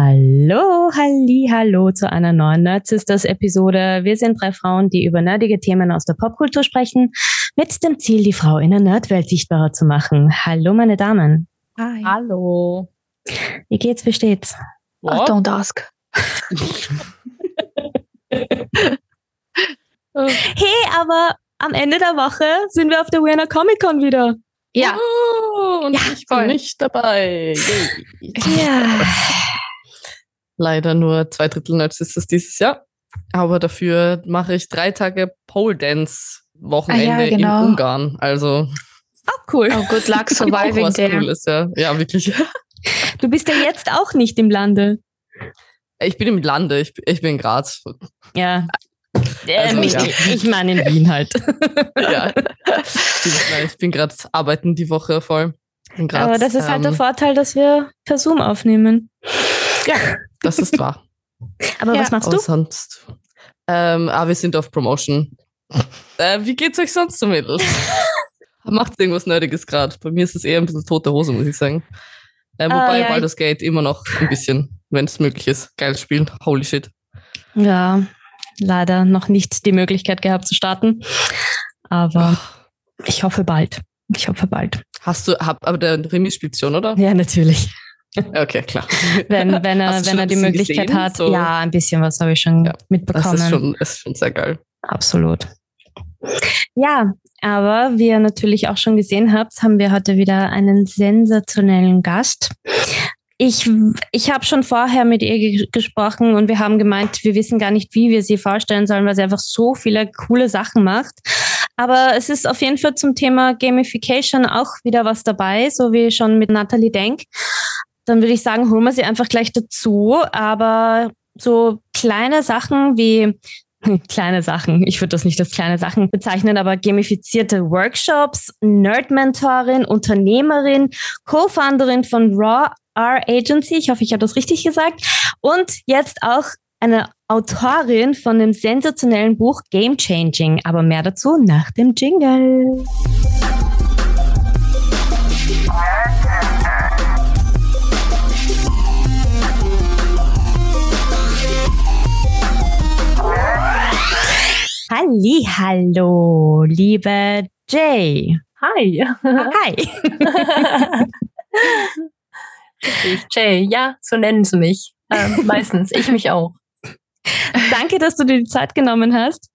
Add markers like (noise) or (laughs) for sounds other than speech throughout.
Hallo, halli, hallo zu einer neuen Nerd Sisters Episode. Wir sind drei Frauen, die über nerdige Themen aus der Popkultur sprechen, mit dem Ziel, die Frau in der Nerdwelt sichtbarer zu machen. Hallo, meine Damen. Hi. Hallo. Wie geht's, wie steht's? Oh, don't ask. (laughs) hey, aber am Ende der Woche sind wir auf der Wiener Comic Con wieder. Ja. Oh, und Ja, ich bin voll. nicht dabei. Yay. Ja. Leider nur zwei Drittel Nerds ist es dieses Jahr. Aber dafür mache ich drei Tage Pole Dance Wochenende Ah ja, genau. in Ungarn. Also Auch cool. Oh, good luck (laughs) surviving was there. Cooles, ja. Ja, wirklich. Du bist ja jetzt auch nicht im Lande. Ich bin im Lande, ich, ich bin in Graz. Ja. Äh, Also, nicht, ja. Ich meine in Wien halt. (laughs) ja. Ich bin gerade arbeiten die Woche voll. In Graz. Aber das ist halt der Ähm, Vorteil, dass wir per Zoom aufnehmen. Ja, das ist wahr. (laughs) Aber Ja. was machst Aber du? sonst. Ähm, ah, wir sind auf Promotion. (laughs) Äh, wie geht's euch sonst so, Mädels? (laughs) Macht irgendwas Nerdiges gerade? Bei mir ist es eher ein bisschen tote Hose, muss ich sagen. Äh, wobei ja, Baldur's Gate immer noch ein bisschen, wenn es möglich ist. Geiles Spiel. Holy shit. Ja, leider noch nicht die Möglichkeit gehabt zu starten. Aber ich hoffe bald. Ich hoffe bald. Hast du, hab, aber der Remy spielt schon, oder? Ja, natürlich. Okay, klar. Wenn, (laughs) wenn er, wenn er die Möglichkeit gesehen? hat. So- Ja, ein bisschen was habe ich schon Ja, mitbekommen. Das ist schon, ist schon sehr geil. Absolut. Ja, aber wie ihr natürlich auch schon gesehen habt, haben wir heute wieder einen sensationellen Gast. Ich, ich habe schon vorher mit ihr ge gesprochen und wir haben gemeint, wir wissen gar nicht, wie wir sie vorstellen sollen, weil sie einfach so viele coole Sachen macht. Aber es ist auf jeden Fall zum Thema Gamification auch wieder was dabei, so wie schon mit Natalie Denk. Dann würde ich sagen, holen wir sie einfach gleich dazu. Aber so kleine Sachen wie (laughs) kleine Sachen. Ich würde das nicht als kleine Sachen bezeichnen, aber gamifizierte Workshops, Nerd-Mentorin, Unternehmerin, Co-Founderin von Raw R Agency. Ich hoffe, ich habe das richtig gesagt. Und jetzt auch eine Autorin von dem sensationellen Buch Game Changing. Aber mehr dazu nach dem Jingle. Halli, hallo, liebe Jay. Hi. Hi. (laughs) Ich, Jay, ja, so nennen sie mich. Ähm, (laughs) meistens. Ich mich auch. Danke, dass du dir die Zeit genommen hast.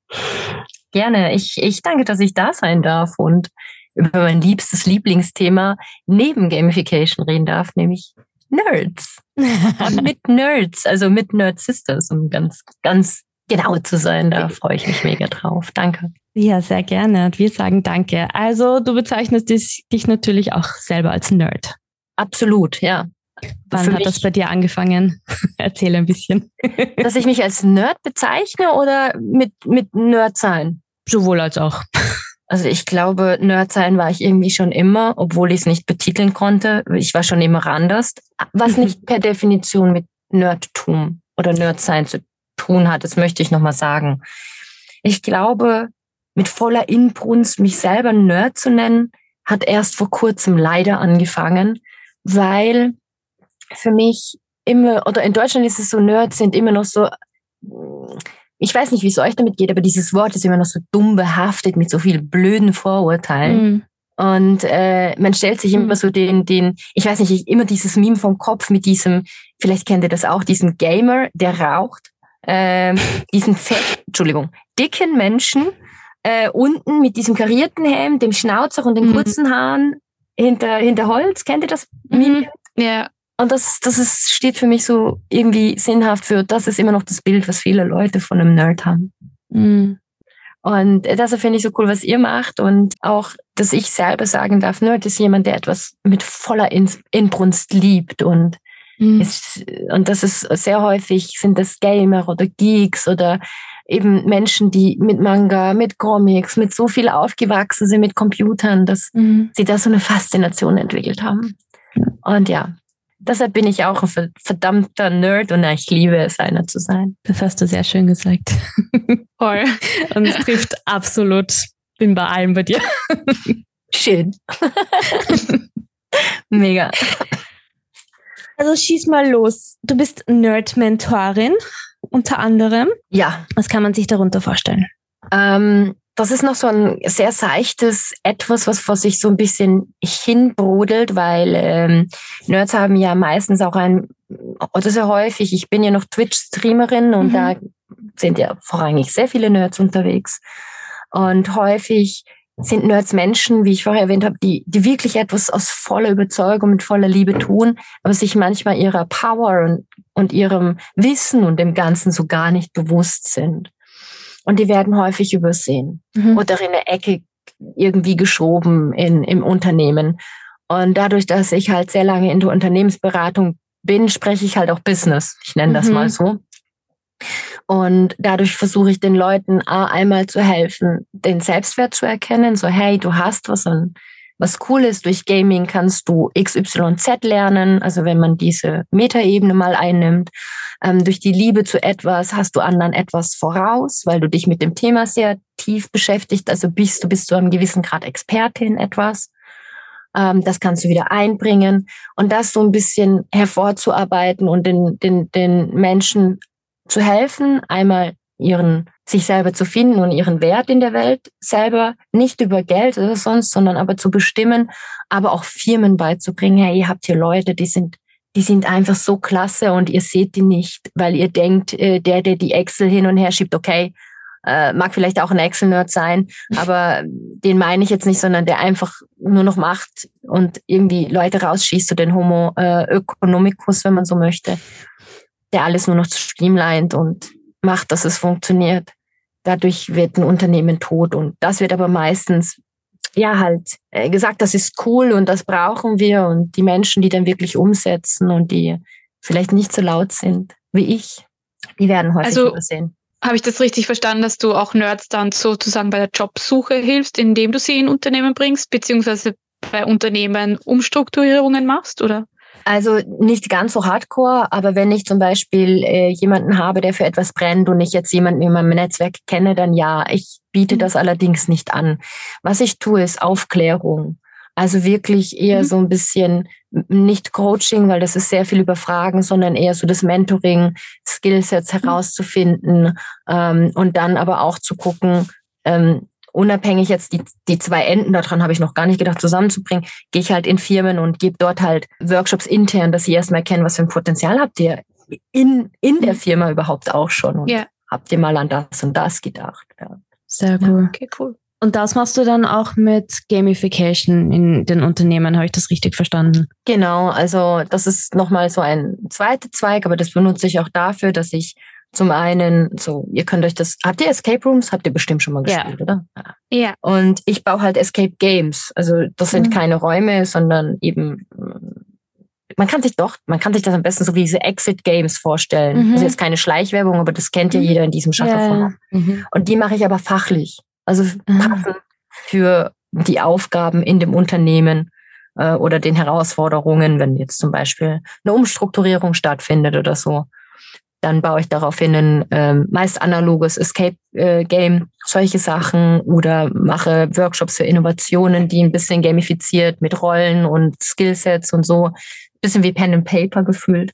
Gerne. Ich, ich danke, dass ich da sein darf und über mein liebstes Lieblingsthema neben Gamification reden darf, nämlich Nerds. Und (laughs) mit Nerds, also mit Nerd Sisters, um ganz, ganz genau zu sein. Da freue ich mich mega drauf. Danke. Ja, sehr gerne. Wir sagen Danke. Also, du bezeichnest dich, dich natürlich auch selber als Nerd. Absolut, ja. Wann Für hat das bei dir angefangen? (laughs) Erzähl ein bisschen. (laughs) Dass ich mich als Nerd bezeichne oder mit, mit Nerd sein? Sowohl als auch. Also ich glaube, Nerd sein war ich irgendwie schon immer, obwohl ich es nicht betiteln konnte. Ich war schon immer anders. Was Mhm. nicht per Definition mit Nerdtum oder Nerdsein zu tun hat, das möchte ich nochmal sagen. Ich glaube, mit voller Inbrunst mich selber Nerd zu nennen, hat erst vor kurzem leider angefangen, weil für mich immer, oder in Deutschland ist es so, Nerds sind immer noch so, ich weiß nicht, wie es euch damit geht, aber dieses Wort ist immer noch so dumm behaftet mit so vielen blöden Vorurteilen. Mhm. Und äh, man stellt sich Mhm. immer so den, den, ich weiß nicht, ich, immer dieses Meme vom Kopf mit diesem, vielleicht kennt ihr das auch, diesen Gamer, der raucht, ähm, diesen fett, Entschuldigung, dicken Menschen äh, unten mit diesem karierten Hemd, dem Schnauzer und den Mhm. kurzen Haaren hinter, hinter Holz. Kennt ihr das? Mhm. Ja. Und das, das ist, steht für mich so irgendwie sinnhaft für, das ist immer noch das Bild, was viele Leute von einem Nerd haben. Mhm. Und das finde ich so cool, was ihr macht. Und auch, dass ich selber sagen darf, Nerd ist jemand, der etwas mit voller In- Inbrunst liebt. Und, Mhm. ist, und das ist sehr häufig, sind das Gamer oder Geeks oder eben Menschen, die mit Manga, mit Comics, mit so viel aufgewachsen sind, mit Computern, dass Mhm. sie da so eine Faszination entwickelt haben. Und ja, deshalb bin ich auch ein ver- verdammter Nerd und ich liebe es, einer zu sein. Das hast du sehr schön gesagt. (laughs) Voll. (laughs) Und es trifft absolut. Bin bei allem bei dir. Schön. (laughs) Mega. Also schieß mal los. Du bist Nerd-Mentorin unter anderem. Ja. Was kann man sich darunter vorstellen? Ähm, das ist noch so ein sehr seichtes Etwas, was vor sich so ein bisschen hinbrodelt, weil ähm, Nerds haben ja meistens auch ein, oder sehr häufig, ich bin ja noch Twitch-Streamerin und mhm. da sind ja vorrangig sehr viele Nerds unterwegs. Und häufig sind Nerds Menschen, wie ich vorher erwähnt habe, die, die wirklich etwas aus voller Überzeugung, mit voller Liebe tun, aber sich manchmal ihrer Power und, und ihrem Wissen und dem Ganzen so gar nicht bewusst sind. Und die werden häufig übersehen mhm. oder in eine Ecke irgendwie geschoben in, im Unternehmen. Und dadurch, dass ich halt sehr lange in der Unternehmensberatung bin, spreche ich halt auch Business. Ich nenne das mhm. mal so. Und dadurch versuche ich den Leuten einmal zu helfen, den Selbstwert zu erkennen. So, hey, du hast was und was cool ist. Durch Gaming kannst du XYZ lernen. Also wenn man diese Metaebene mal einnimmt. Ähm, durch die Liebe zu etwas hast du anderen etwas voraus, weil du dich mit dem Thema sehr tief beschäftigt. Also bist du bis zu einem gewissen Grad Expertin etwas. Ähm, das kannst du wieder einbringen und das so ein bisschen hervorzuarbeiten und den, den, den Menschen zu helfen, einmal ihren sich selber zu finden und ihren Wert in der Welt selber, nicht über Geld oder sonst, sondern aber zu bestimmen, aber auch Firmen beizubringen, hey, ihr habt hier Leute, die sind, die sind einfach so klasse und ihr seht die nicht, weil ihr denkt, äh, der, der die Excel hin und her schiebt, okay, äh, mag vielleicht auch ein Excel-Nerd sein, (laughs) aber den meine ich jetzt nicht, sondern der einfach nur noch macht und irgendwie Leute rausschießt, so den Homo äh, Ökonomicus, wenn man so möchte der alles nur noch streamlined und macht, dass es funktioniert. Dadurch wird ein Unternehmen tot und das wird aber meistens ja halt äh, gesagt, das ist cool und das brauchen wir und die Menschen, die dann wirklich umsetzen und die vielleicht nicht so laut sind wie ich, die werden häufig also, übersehen. Habe ich das richtig verstanden, dass du auch Nerds dann sozusagen bei der Jobsuche hilfst, indem du sie in Unternehmen bringst, beziehungsweise bei Unternehmen Umstrukturierungen machst, oder? Also nicht ganz so hardcore, aber wenn ich zum Beispiel äh, jemanden habe, der für etwas brennt und ich jetzt jemanden in meinem Netzwerk kenne, dann ja, ich biete mhm. das allerdings nicht an. Was ich tue, ist Aufklärung. Also wirklich eher mhm. so ein bisschen nicht Coaching, weil das ist sehr viel über Fragen, sondern eher so das Mentoring, Skillsets mhm. herauszufinden ähm, und dann aber auch zu gucken, ähm, unabhängig jetzt die, die zwei Enden, daran habe ich noch gar nicht gedacht, zusammenzubringen, gehe ich halt in Firmen und gebe dort halt Workshops intern, dass sie erstmal erkennen, was für ein Potenzial habt ihr in, in der Firma überhaupt auch schon und yeah. habt ihr mal an das und das gedacht. Ja. Sehr cool. Ja, okay, cool. Und das machst du dann auch mit Gamification in den Unternehmen, habe ich das richtig verstanden? Genau, also das ist nochmal so ein zweiter Zweig, aber das benutze ich auch dafür, dass ich zum einen, so, ihr könnt euch das, habt ihr Escape Rooms? Habt ihr bestimmt schon mal gespielt, ja. oder? Ja. Und ich baue halt Escape Games. Also das sind mhm. keine Räume, sondern eben, man kann sich doch, man kann sich das am besten so wie diese Exit Games vorstellen. Mhm. Also jetzt keine Schleichwerbung, aber das kennt ja mhm. jeder in diesem Shutterformat. Ja. Mhm. Und die mache ich aber fachlich. Also mhm. passend für die Aufgaben in dem Unternehmen äh, oder den Herausforderungen, wenn jetzt zum Beispiel eine Umstrukturierung stattfindet oder so. Dann baue ich daraufhin ein ähm, meist analoges Escape-Game, äh, solche Sachen oder mache Workshops für Innovationen, die ein bisschen gamifiziert mit Rollen und Skillsets und so. Bisschen wie Pen and Paper gefühlt.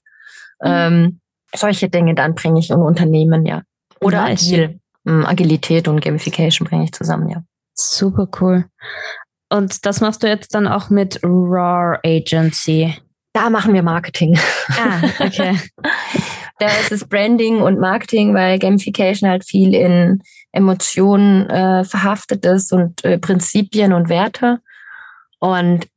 Mhm. Ähm, solche Dinge dann bringe ich in Unternehmen, ja. Oder nice. agil. Ähm, Agilität und Gamification bringe ich zusammen, ja. Super cool. Und das machst du jetzt dann auch mit Raw Agency. Da machen wir Marketing. Ah, okay. (laughs) da ist es Branding und Marketing, weil Gamification halt viel in Emotionen äh, verhaftet ist und äh, Prinzipien und Werte. Und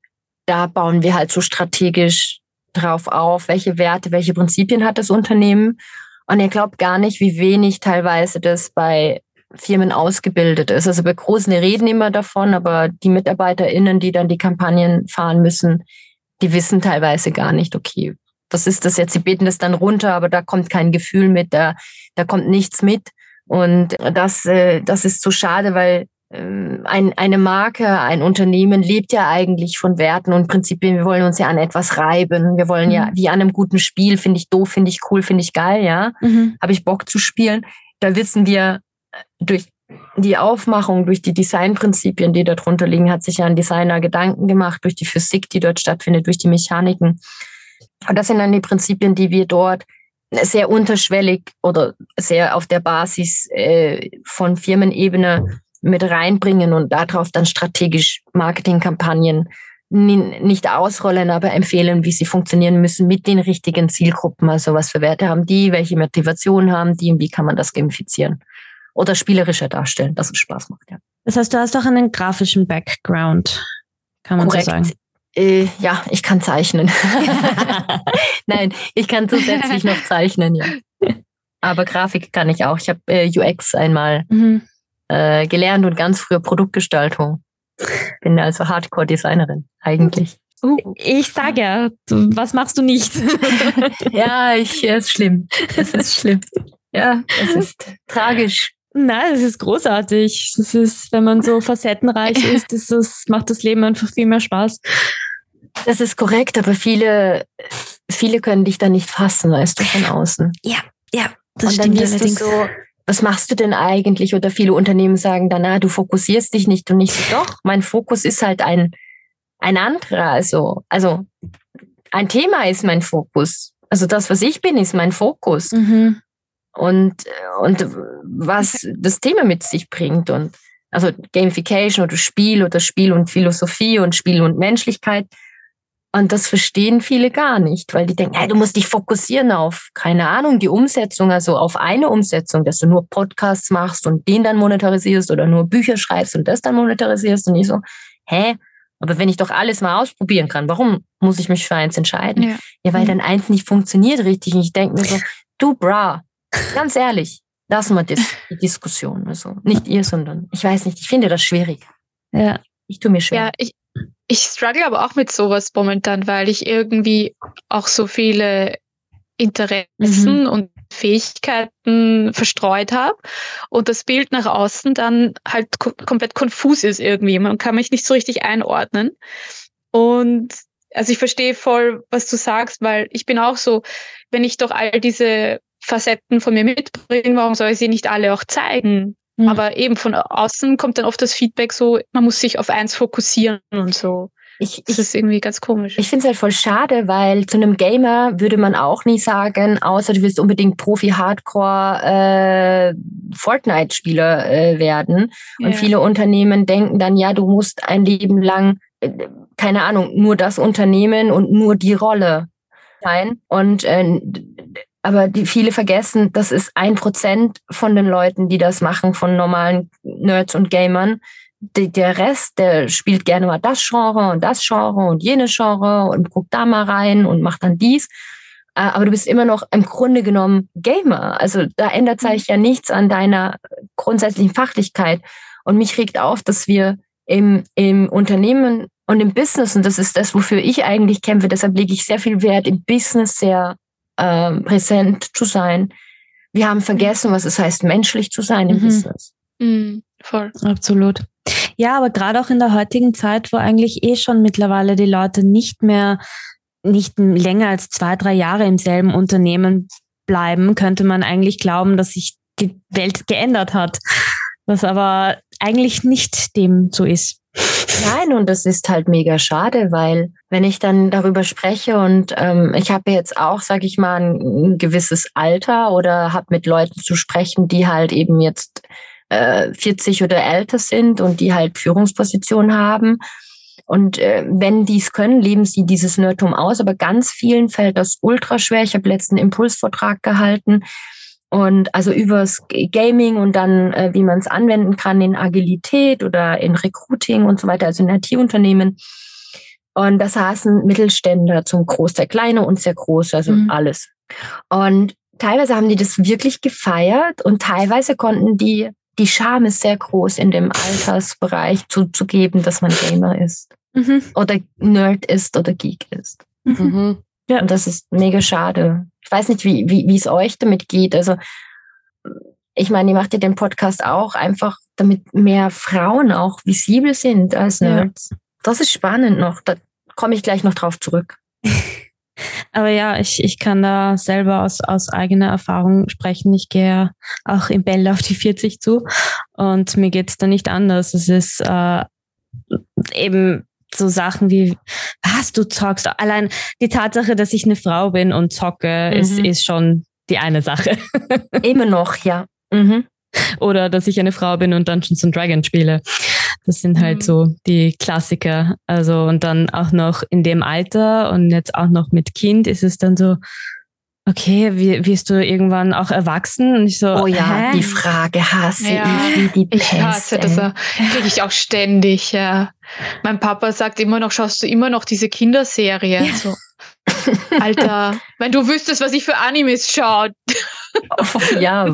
da bauen wir halt so strategisch drauf auf, welche Werte, welche Prinzipien hat das Unternehmen. Und ihr glaubt gar nicht, wie wenig teilweise das bei Firmen ausgebildet ist. Also bei Großen, reden immer davon, aber die MitarbeiterInnen, die dann die Kampagnen fahren müssen, die wissen teilweise gar nicht, okay, was ist das jetzt? Sie beten das dann runter, aber da kommt kein Gefühl mit, da, da kommt nichts mit. Und das, äh, das ist so schade, weil ähm, ein, eine Marke, ein Unternehmen lebt ja eigentlich von Werten und Prinzipien. Wir wollen uns ja an etwas reiben. Wir wollen mhm. ja, wie an einem guten Spiel, finde ich doof, finde ich cool, finde ich geil, ja. Mhm. Habe ich Bock zu spielen. Da wissen wir äh, durch die Aufmachung, durch die Designprinzipien, die darunter liegen, hat sich ja ein Designer Gedanken gemacht, durch die Physik, die dort stattfindet, durch die Mechaniken Und das sind dann die Prinzipien, die wir dort sehr unterschwellig oder sehr auf der Basis äh, von Firmenebene mit reinbringen und darauf dann strategisch Marketingkampagnen nicht ausrollen, aber empfehlen, wie sie funktionieren müssen mit den richtigen Zielgruppen. Also was für Werte haben die, welche Motivation haben die und wie kann man das gamifizieren oder spielerischer darstellen, dass es Spaß macht. Ja. Das heißt, du hast auch einen grafischen Background, kann man Korrekt. so sagen. Äh, ja, ich kann zeichnen. (laughs) Nein, ich kann zusätzlich noch zeichnen, ja. Aber Grafik kann ich auch. Ich habe äh, UX einmal mhm. äh, gelernt und ganz früher Produktgestaltung. Bin also Hardcore-Designerin eigentlich. Uh, ich sage ja, was machst du nicht? (laughs) ja, ich, es ist schlimm. Es ist schlimm. Ja, es ist tragisch. Nein, es ist großartig. Es ist, wenn man so facettenreich (laughs) ist, ist das, macht das Leben einfach viel mehr Spaß. Das ist korrekt, aber viele, viele können dich da nicht fassen, weißt du, von außen. Ja, ja, das Und stimmt allerdings. so, was machst du denn eigentlich? Oder viele Unternehmen sagen dann, na, du fokussierst dich nicht und nicht so, doch, mein Fokus ist halt ein, ein anderer. Also, also ein Thema ist mein Fokus. Also das, was ich bin, ist mein Fokus. Mhm und, und was das Thema mit sich bringt. Und also Gamification oder Spiel oder Spiel und Philosophie und Spiel und Menschlichkeit. Und das verstehen viele gar nicht, weil die denken, hey, du musst dich fokussieren auf, keine Ahnung, die Umsetzung, also auf eine Umsetzung, dass du nur Podcasts machst und den dann monetarisierst oder nur Bücher schreibst und das dann monetarisierst. Und ich so, hä? Aber wenn ich doch alles mal ausprobieren kann, warum muss ich mich für eins entscheiden? Ja, ja weil mhm. dann eins nicht funktioniert richtig. Und ich denke mir so, du bra, Ganz ehrlich, lassen wir das, die Diskussion. Also nicht ihr, sondern ich weiß nicht, ich finde das schwierig. Ja. Ich tue mir schwer. Ja, ich, ich struggle aber auch mit sowas momentan, weil ich irgendwie auch so viele Interessen mhm. und Fähigkeiten verstreut habe und das Bild nach außen dann halt komplett konfus ist irgendwie. Man kann mich nicht so richtig einordnen. Und also ich verstehe voll, was du sagst, weil ich bin auch so, wenn ich doch all diese Facetten von mir mitbringen, warum soll ich sie nicht alle auch zeigen? Mhm. Aber eben von außen kommt dann oft das Feedback so, man muss sich auf eins fokussieren und so. Ich, das ich, ist irgendwie ganz komisch. Ich finde es halt voll schade, weil zu einem Gamer würde man auch nie sagen, außer du willst unbedingt Profi-Hardcore äh, Fortnite-Spieler äh, werden. Und yeah. viele Unternehmen denken dann, ja, du musst ein Leben lang, äh, keine Ahnung, nur das Unternehmen und nur die Rolle sein. Und äh, aber die viele vergessen, das ist ein Prozent von den Leuten, die das machen, von normalen Nerds und Gamern. Die, der Rest, der spielt gerne mal das Genre und das Genre und jenes Genre und guckt da mal rein und macht dann dies. Äh, aber du bist immer noch im Grunde genommen Gamer. Also da ändert sich ja nichts an deiner grundsätzlichen Fachlichkeit. Und mich regt auf, dass wir im, im Unternehmen und im Business, und das ist das, wofür ich eigentlich kämpfe, deshalb lege ich sehr viel Wert im Business sehr äh, präsent zu sein. Wir haben vergessen, was es heißt, menschlich zu sein im mhm. Business. Mhm, voll. Absolut. Ja, aber gerade auch in der heutigen Zeit, wo eigentlich eh schon mittlerweile die Leute nicht mehr, nicht länger als zwei, drei Jahre im selben Unternehmen bleiben, könnte man eigentlich glauben, dass sich die Welt geändert hat. Was aber eigentlich nicht dem so ist. Nein, und das ist halt mega schade, weil wenn ich dann darüber spreche und ähm, ich habe jetzt auch, sage ich mal, ein, ein, gewisses Alter oder habe mit Leuten zu sprechen, die halt eben jetzt äh, 40 oder älter sind und die halt Führungspositionen haben. Und äh, wenn die es können, leben sie dieses Nerdtum aus. Aber ganz vielen fällt das ultra schwer. Ich habe letzten Impulsvortrag gehalten und also übers Gaming und dann, äh, wie man es anwenden kann in Agilität oder in Recruiting und so weiter, also in IT-Unternehmen. Und da saßen Mittelständler zum Großteil, kleine und sehr große, also mhm. alles. Und teilweise haben die das wirklich gefeiert und teilweise konnten die, die Scham ist sehr groß in dem Altersbereich zuzugeben, dass man Gamer ist. Mhm. Oder Nerd ist oder Geek ist. Mhm. Ja. Und das ist mega schade. Ich weiß nicht, wie, wie, wie es euch damit geht. Also, ich meine, ihr macht ja den Podcast auch einfach, damit mehr Frauen auch visibel sind als Nerds. Ja. Das ist spannend noch. Da komme ich gleich noch drauf zurück. (laughs) Aber ja, ich, ich kann da selber aus, aus eigener Erfahrung sprechen. Ich gehe auch im Bell auf die 40 zu und mir geht es da nicht anders. Es ist äh, eben so Sachen wie, was, du zockst? Allein die Tatsache, dass ich eine Frau bin und zocke, mhm. ist, ist schon die eine Sache. (laughs) Immer noch, ja. Mhm. Oder dass ich eine Frau bin und Dungeons and Dragons spiele. Das sind halt mhm. so die Klassiker. Also und dann auch noch in dem Alter und jetzt auch noch mit Kind ist es dann so, okay, wie, wirst du irgendwann auch erwachsen? Und ich so, oh ja, hä? die Frage hasse ja, ich wie die Pest. Ich hasse das, kriege ich auch ständig, ja. Mein Papa sagt immer noch, schaust du immer noch diese Kinderserie? Ja. So, Alter, wenn du wüsstest, was ich für Animes schaue. Oh, (laughs) ja.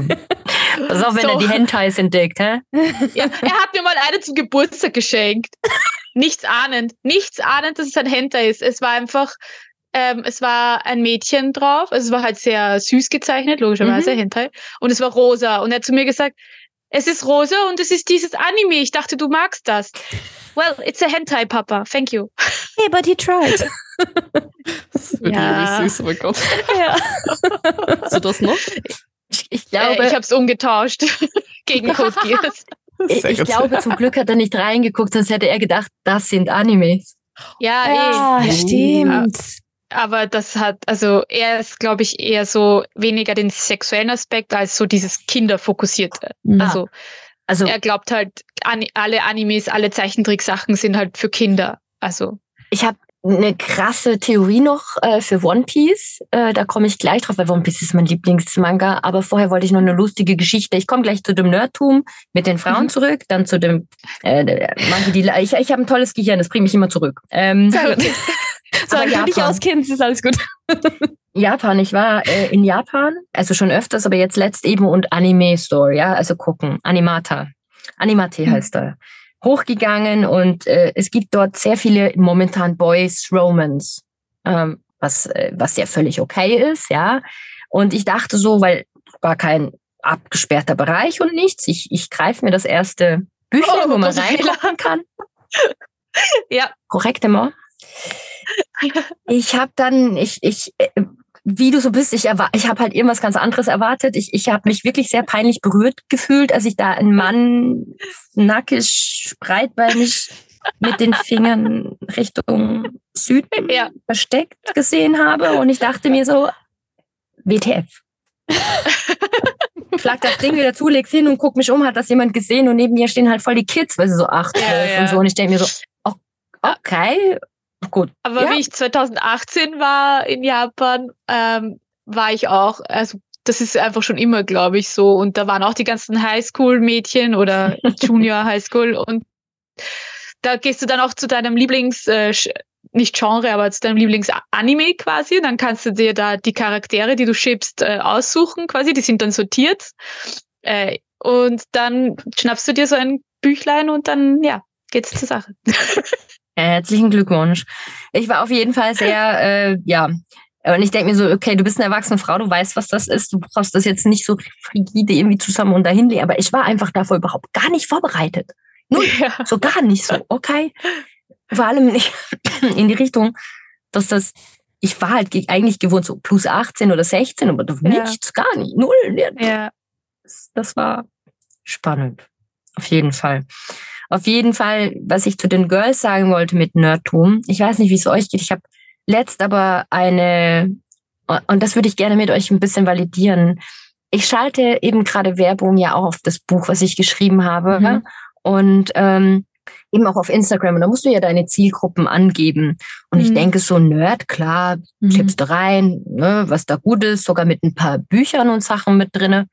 Pass auf, wenn so. er die Hentais entdeckt, hä? Ja, er hat mir mal eine zum Geburtstag geschenkt. Nichts ahnend. Nichts ahnend, dass es ein Hentai ist. Es war einfach, ähm, es war ein Mädchen drauf. Also es war halt sehr süß gezeichnet, logischerweise, mhm. Hentai. Und es war rosa. Und er hat zu mir gesagt, es ist rosa und es ist dieses Anime. Ich dachte, du magst das. Well, it's a hentai, Papa. Thank you. Hey, but he tried. (laughs) das ist wirklich ja. süß, oh mein Gott. Ja. Hast du das noch? Ich, ich glaube, äh, ich habe es umgetauscht (laughs) gegen (laughs) Code Geass. Ich, ich glaube, zum Glück hat er nicht reingeguckt, sonst hätte er gedacht, das sind Animes. Ja, ja eh. stimmt. Aber das hat, also er ist, glaube ich, eher so weniger den sexuellen Aspekt als so dieses Kinderfokussierte. Mhm. Also, also er glaubt halt, alle Animes, alle Zeichentricksachen sind halt für Kinder. Also ich habe eine krasse Theorie noch äh, für One Piece. Äh, da komme ich gleich drauf, weil One Piece ist mein Lieblingsmanga. Aber vorher wollte ich noch eine lustige Geschichte. Ich komme gleich zu dem Nerdtum mit den Frauen mhm. zurück, dann zu dem äh, manche, die ich, ich habe ein tolles Gehirn, das bringt mich immer zurück. Ähm, (laughs) Sehr gut. so, wenn du dich auskennst, ist alles gut. (laughs) Japan, ich war äh, in Japan, also schon öfters, aber jetzt letzt eben und Anime Store, ja, also gucken, Animata. Animate mhm. heißt er hochgegangen und äh, es gibt dort sehr viele momentan Boys Romans, ähm, was, äh, was ja völlig okay ist, ja. Und ich dachte so, weil war kein abgesperrter Bereich und nichts, ich, ich greife mir das erste Büchlein, oh, wo man reingucken kann. (laughs) ja. Korrektement. Ich habe dann, ich, ich äh, wie du so bist, ich, ich habe halt irgendwas ganz anderes erwartet. Ich, ich habe mich wirklich sehr peinlich berührt gefühlt, als ich da einen Mann nackig, breitbeinig mit den Fingern Richtung Süden ja. versteckt gesehen habe. Und ich dachte mir so, WTF. Schlag das Ding wieder zu, leg's hin und guck mich um, hat das jemand gesehen und neben mir stehen halt voll die Kids, weil sie so acht, ja, ja. und so. Und ich denke mir so, okay, Gut. Aber ja. wie ich 2018 war in Japan, ähm, war ich auch, also das ist einfach schon immer, glaube ich, so. Und da waren auch die ganzen Highschool-Mädchen oder (laughs) Junior Highschool. Und da gehst du dann auch zu deinem Lieblings, äh, nicht Genre, aber zu deinem Lieblings-Anime quasi. Dann kannst du dir da die Charaktere, die du schippst, äh, aussuchen quasi. Die sind dann sortiert. Äh, und dann schnappst du dir so ein Büchlein und dann, ja, geht's zur Sache. (laughs) Herzlichen Glückwunsch. Ich war auf jeden Fall sehr, (laughs) äh, ja. Und ich denke mir so, okay, du bist eine erwachsene Frau, du weißt, was das ist. Du brauchst das jetzt nicht so frigide irgendwie zusammen und dahin legen. Aber ich war einfach davor überhaupt gar nicht vorbereitet. Nur (laughs) ja. so gar nicht so, okay. Vor allem nicht (laughs) in die Richtung, dass das, ich war halt eigentlich gewohnt so plus 18 oder 16, aber ja. nichts, gar nicht, null. Ja. Das war spannend. Auf jeden Fall. Auf jeden Fall, was ich zu den Girls sagen wollte mit Nerdtum, ich weiß nicht, wie es euch geht. Ich habe letzt aber eine, und das würde ich gerne mit euch ein bisschen validieren. Ich schalte eben gerade Werbung ja auch auf das Buch, was ich geschrieben habe. Mhm. Und ähm, eben auch auf Instagram. Und da musst du ja deine Zielgruppen angeben. Und mhm. ich denke, so Nerd, klar, mhm. klippst du rein, ne, was da gut ist, sogar mit ein paar Büchern und Sachen mit drinne.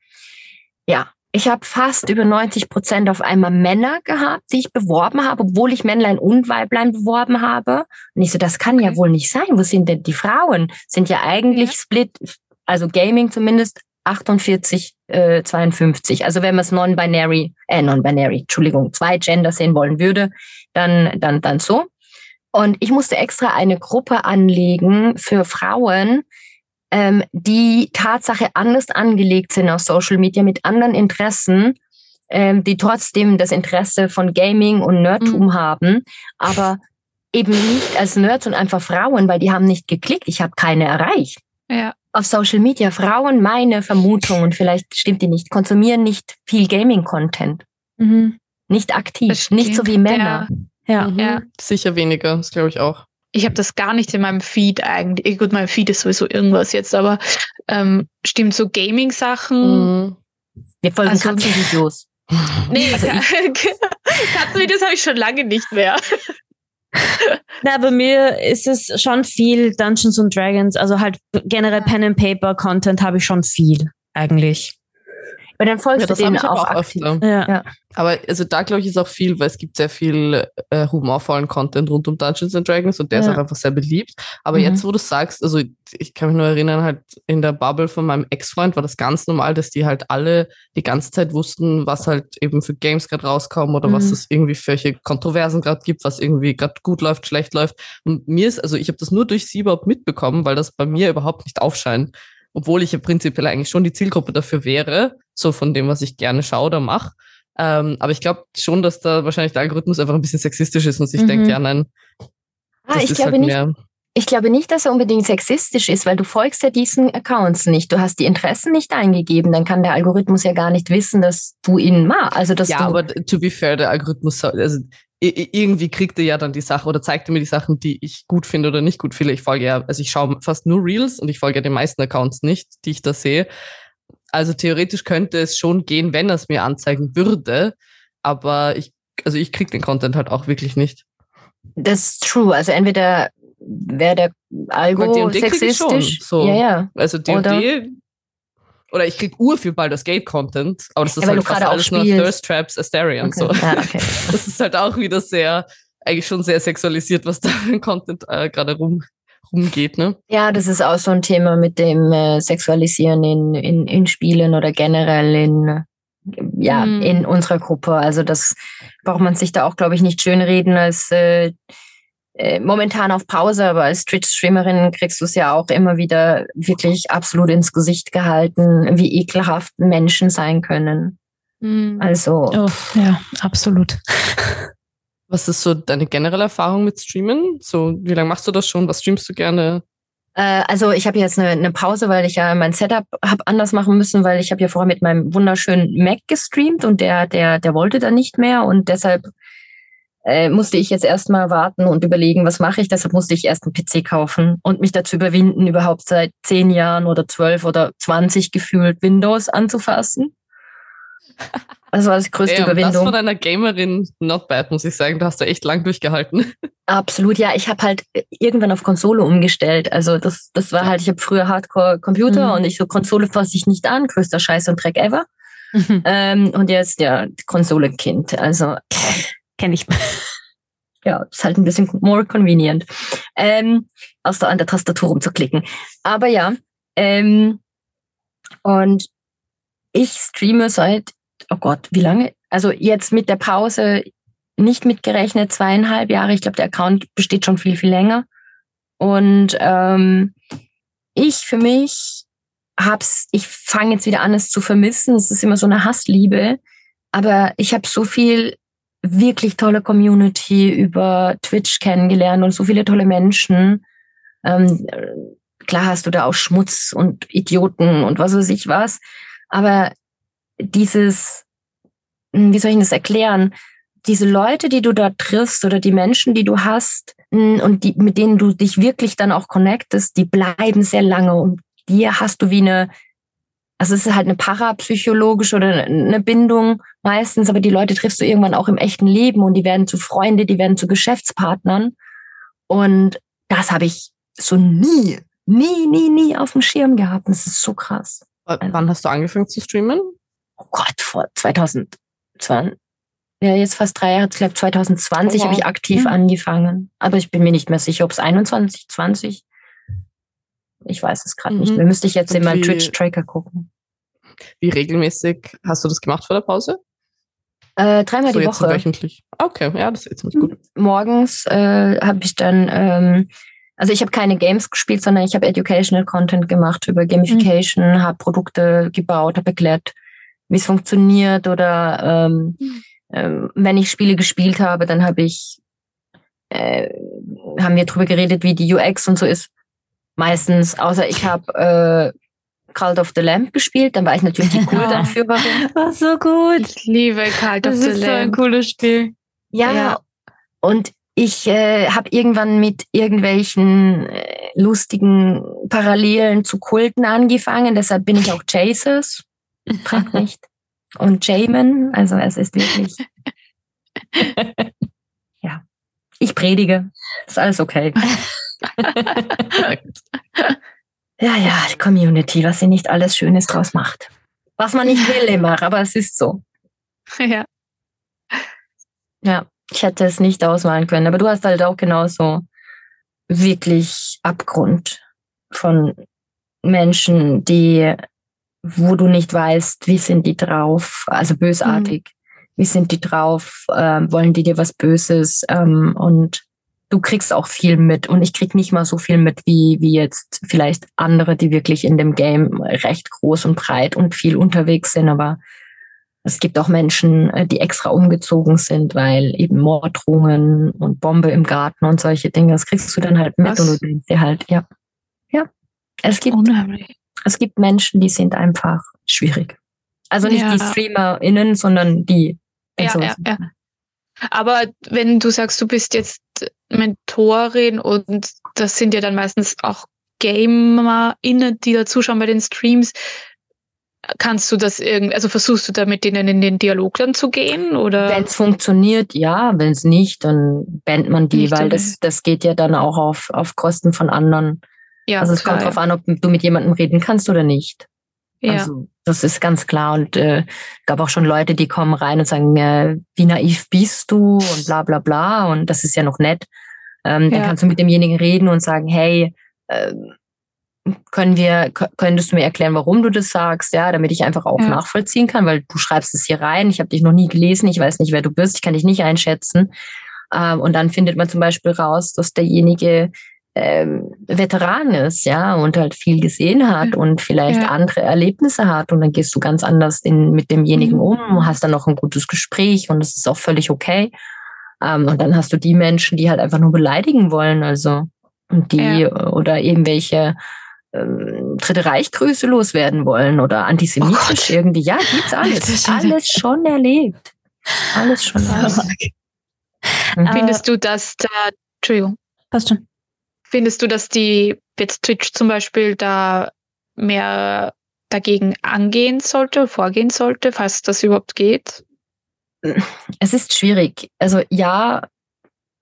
Ja, ich habe fast über 90 Prozent auf einmal Männer gehabt, die ich beworben habe, obwohl ich Männlein und Weiblein beworben habe. Und ich so, das kann ja wohl nicht sein. Wo sind denn die Frauen? Sind ja eigentlich. Split, also Gaming zumindest 48, äh, 52. Also wenn man es non-binary, äh, non-binary, Entschuldigung, zwei Gender sehen wollen würde, dann, dann, dann so. Und ich musste extra eine Gruppe anlegen für Frauen, ähm, die Tatsache anders angelegt sind auf Social Media mit anderen Interessen, ähm, die trotzdem das Interesse von Gaming und Nerdtum mhm. haben, aber eben nicht als Nerds und einfach Frauen, weil die haben nicht geklickt. Ich habe keine erreicht. Ja. Auf Social Media Frauen, meine Vermutung, und vielleicht stimmt die nicht, konsumieren nicht viel Gaming-Content. Mhm. Nicht aktiv, nicht so wie Männer. Ja. Mhm. Ja. Sicher weniger, das glaube ich auch. Ich habe das gar nicht in meinem Feed eigentlich. Eh, Gut, mein Feed ist sowieso irgendwas jetzt, aber ähm, stimmt so Gaming-Sachen. Mhm. Wir folgen Also- Katzenvideos. (laughs) (laughs) Nee, Also (laughs) Katzenvideos habe ich schon lange nicht mehr. Na, bei mir ist es schon viel Dungeons and Dragons, also halt generell Pen and Paper Content habe ich schon viel eigentlich. Weil dann folgst Ja, du denen auch auch aktiv. öfter. Ja. Ja. Aber also da glaube ich ist auch viel, weil es gibt sehr viel äh, humorvollen Content rund um Dungeons and Dragons und der ist Ja. auch einfach sehr beliebt. Aber Mhm. jetzt, wo du sagst, also ich kann mich nur erinnern, halt in der Bubble von meinem Ex-Freund war das ganz normal, dass die halt alle die ganze Zeit wussten, was halt eben für Games gerade rauskommen oder was Mhm. es irgendwie für welche Kontroversen gerade gibt, was irgendwie gerade gut läuft, schlecht läuft. Und mir ist, also ich habe das nur durch sie überhaupt mitbekommen, weil das bei mir überhaupt nicht aufscheint. Obwohl ich ja prinzipiell eigentlich schon die Zielgruppe dafür wäre, so von dem, was ich gerne schaue oder mache. Ähm, aber ich glaube schon, dass da wahrscheinlich der Algorithmus einfach ein bisschen sexistisch ist und sich Mhm. denkt, ja, nein, Ah, ich glaube halt nicht. Ich glaube nicht, dass er unbedingt sexistisch ist, weil du folgst ja diesen Accounts nicht. Du hast die Interessen nicht eingegeben. Dann kann der Algorithmus ja gar nicht wissen, dass du ihn magst. Also, dass Ja, aber to be fair, der Algorithmus, also irgendwie kriegt er ja dann die Sache oder zeigt er mir die Sachen, die ich gut finde oder nicht gut finde. Ich folge ja, also ich schaue fast nur Reels und ich folge ja den meisten Accounts nicht, die ich da sehe. Also theoretisch könnte es schon gehen, wenn er es mir anzeigen würde, aber ich, also ich krieg den Content halt auch wirklich nicht. das ist true. Also entweder wäre der Algo ich schon, sexistisch. so. Ja, ja. Also D&D oder ich krieg ur viel Baldur's Gate Content, aber das ist Ja, halt fast alles nur. Thirst Traps, Asterion. Okay. So. Ja, okay. (laughs) Das ist halt auch wieder sehr, eigentlich schon sehr sexualisiert, was da in Content äh, gerade rum, rumgeht, ne? ja, das ist auch so ein Thema mit dem äh, Sexualisieren in, in, in Spielen oder generell in, ja, Mhm. in unserer Gruppe. Also das braucht man sich da auch, glaube ich, nicht schönreden als äh, äh, momentan auf Pause, aber als Twitch-Streamerin kriegst du es ja auch immer wieder wirklich absolut ins Gesicht gehalten, wie ekelhaft Menschen sein können. Mhm. Also Oh, ja, absolut. Was ist so deine generelle Erfahrung mit Streamen? So, wie lange machst du das schon? Was streamst du gerne? Äh, also ich habe jetzt eine, eine Pause, weil ich ja mein Setup habe anders machen müssen, weil ich habe ja vorher mit meinem wunderschönen Mac gestreamt und der, der, der wollte dann nicht mehr und deshalb äh, musste ich jetzt erstmal warten und überlegen, was mache ich. Deshalb musste ich erst einen PC kaufen und mich dazu überwinden, überhaupt seit zehn Jahren oder zwölf oder zwanzig gefühlt Windows anzufassen. (laughs) Das war die größte Ja, und das Überwindung. von einer Gamerin not bad, muss ich sagen. Da hast du echt lang durchgehalten. (laughs) Absolut, ja. Ich habe halt irgendwann auf Konsole umgestellt. Also das, das war halt, ich habe früher Hardcore-Computer Mhm. und ich so, Konsole fasse ich nicht an, größter Scheiß und Dreck ever. Ähm, und jetzt, ja, Konsole-Kind. Also Kenne ich. ja, ist halt ein bisschen more convenient. Ähm, aus der, an der Tastatur rumzuklicken. Aber ja, ähm, und ich streame seit, oh Gott, wie lange? Also jetzt mit der Pause nicht mitgerechnet, zweieinhalb Jahre. Ich glaube, der Account besteht schon viel, viel länger. Und ähm, ich für mich hab's, ich fange jetzt wieder an, es zu vermissen. Es ist immer so eine Hassliebe. Aber ich habe so viel wirklich tolle Community über Twitch kennengelernt und so viele tolle Menschen. Ähm, äh, klar hast du da auch Schmutz und Idioten und was weiß ich was. Aber dieses, hm, wie soll ich das erklären? Diese Leute, die du da triffst oder die Menschen, die du hast hm, und die, mit denen du dich wirklich dann auch connectest, die bleiben sehr lange und die hast du wie eine, also es ist halt eine parapsychologische oder eine Bindung meistens, aber die Leute triffst du irgendwann auch im echten Leben und die werden zu Freunde, die werden zu Geschäftspartnern. Und das habe ich so nie, nie, nie, nie auf dem Schirm gehabt. Das ist so krass. W- Wann hast du angefangen zu streamen? Oh Gott, vor 2020, ja, jetzt fast drei Jahre, ich glaube 2020 Oh, wow. habe ich aktiv Mhm. angefangen. Aber ich bin mir nicht mehr sicher, ob es 21, 20. Ich weiß es gerade nicht Mhm. mehr. Müsste ich jetzt Und in meinen Twitch-Tracker gucken. Wie regelmäßig hast du das gemacht vor der Pause? Äh, dreimal so die Woche. wöchentlich. Okay, ja, das ist jetzt ziemlich gut. morgens äh, habe ich dann, ähm, also ich habe keine Games gespielt, sondern ich habe Educational Content gemacht über Gamification, habe Produkte gebaut, habe erklärt, wie es funktioniert oder ähm, ähm, wenn ich Spiele gespielt habe, dann habe ich äh, haben wir drüber geredet, wie die UX und so ist. Meistens, außer ich habe äh, Cult of the Lamb gespielt, dann war ich natürlich die Kult-Anführerin. (laughs) War so gut. Ich liebe Cult of Das the ist so ein cooles Spiel. Ja, Ja. Und ich äh, habe irgendwann mit irgendwelchen äh, lustigen Parallelen zu Kulten angefangen. Deshalb bin ich auch Jesus. Frag nicht. Und Jamin. Also es ist wirklich. (laughs) ja. Ich predige. Ist alles okay. (laughs) ja, ja, die Community, was sie nicht alles Schönes draus macht. Was man nicht will immer, aber es ist so. Ja. Ja, ich hätte es nicht ausmalen können. Aber du hast halt auch genauso wirklich Abgrund von Menschen, die, wo du nicht weißt, wie sind die drauf, also bösartig, mhm. wie sind die drauf, äh, wollen die dir was Böses ähm, und du kriegst auch viel mit und ich krieg nicht mal so viel mit wie, wie jetzt vielleicht andere, die wirklich in dem Game recht groß und breit und viel unterwegs sind, aber es gibt auch Menschen, äh, die extra umgezogen sind, weil eben Morddrohungen und Bombe im Garten und solche Dinge, das kriegst du dann halt mit Was? und du denkst dir halt, ja, ja. Es gibt, es gibt Menschen, die sind einfach schwierig. Also nicht ja. die StreamerInnen, sondern die. Ja, ja, ja. Aber wenn du sagst, du bist jetzt Mentorin und das sind ja dann meistens auch GamerInnen, die da zuschauen bei den Streams, kannst du das irgendwie, also versuchst du da mit denen in den Dialog dann zu gehen? Oder? Wenn es funktioniert, ja. Wenn es nicht, dann bandt man die, nicht, weil das, das geht ja dann auch auf, auf Kosten von anderen. Ja, also es klar, kommt darauf an, ob du mit jemandem reden kannst oder nicht. Ja. Also das ist ganz klar. Und äh, gab auch schon Leute, die kommen rein und sagen, äh, wie naiv bist du und bla bla bla. Und das ist ja noch nett. Ähm, ja. Dann kannst du mit demjenigen reden und sagen, hey, äh, können wir, könntest du mir erklären, warum du das sagst, ja, damit ich einfach auch ja. nachvollziehen kann, weil du schreibst es hier rein, ich habe dich noch nie gelesen, ich weiß nicht, wer du bist, ich kann dich nicht einschätzen. Ähm, und dann findet man zum Beispiel raus, dass derjenige ähm, Veteran ist, ja, und halt viel gesehen hat ja. und vielleicht ja. andere Erlebnisse hat und dann gehst du ganz anders in, mit demjenigen mhm. um, hast dann noch ein gutes Gespräch und das ist auch völlig okay. Ähm, und dann hast du die Menschen, die halt einfach nur beleidigen wollen, also und die ja. oder irgendwelche ähm, Dritte Reichgrüße loswerden wollen oder antisemitisch oh irgendwie. Ja, gibt's (laughs) alles. alles schon erlebt. Alles schon erlebt. Findest du, dass da, Entschuldigung. Passt schon. Findest du, dass die jetzt Twitch zum Beispiel da mehr dagegen angehen sollte, vorgehen sollte, falls das überhaupt geht? Es ist schwierig. Also ja,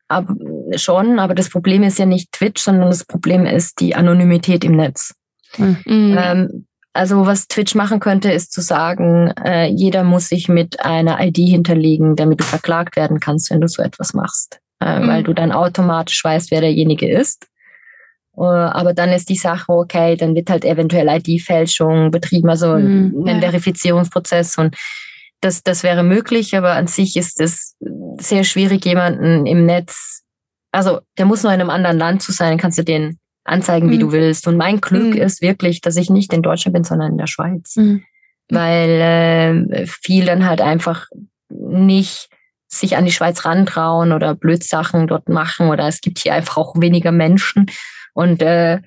aber schon, aber das Problem ist ja nicht Twitch, sondern das Problem ist die Anonymität im Netz. Mhm. Ähm, also was Twitch machen könnte, ist zu sagen, äh, jeder muss sich mit einer ID hinterlegen, damit du verklagt werden kannst, wenn du so etwas machst, äh, mhm. weil du dann automatisch weißt, wer derjenige ist. Uh, aber dann ist die Sache, okay, dann wird halt eventuell ID-Fälschung betrieben, also mhm, ein ja. Verifizierungsprozess und das, das wäre möglich, aber an sich ist es sehr schwierig, jemanden im Netz, also der muss nur in einem anderen Land zu sein, kannst du den anzeigen, wie mhm. du willst. Und mein Glück mhm. ist wirklich, dass ich nicht in Deutschland bin, sondern in der Schweiz. Mhm. Weil äh, viel dann halt einfach nicht sich an die Schweiz rantrauen oder Blödsachen dort machen oder es gibt hier einfach auch weniger Menschen und äh,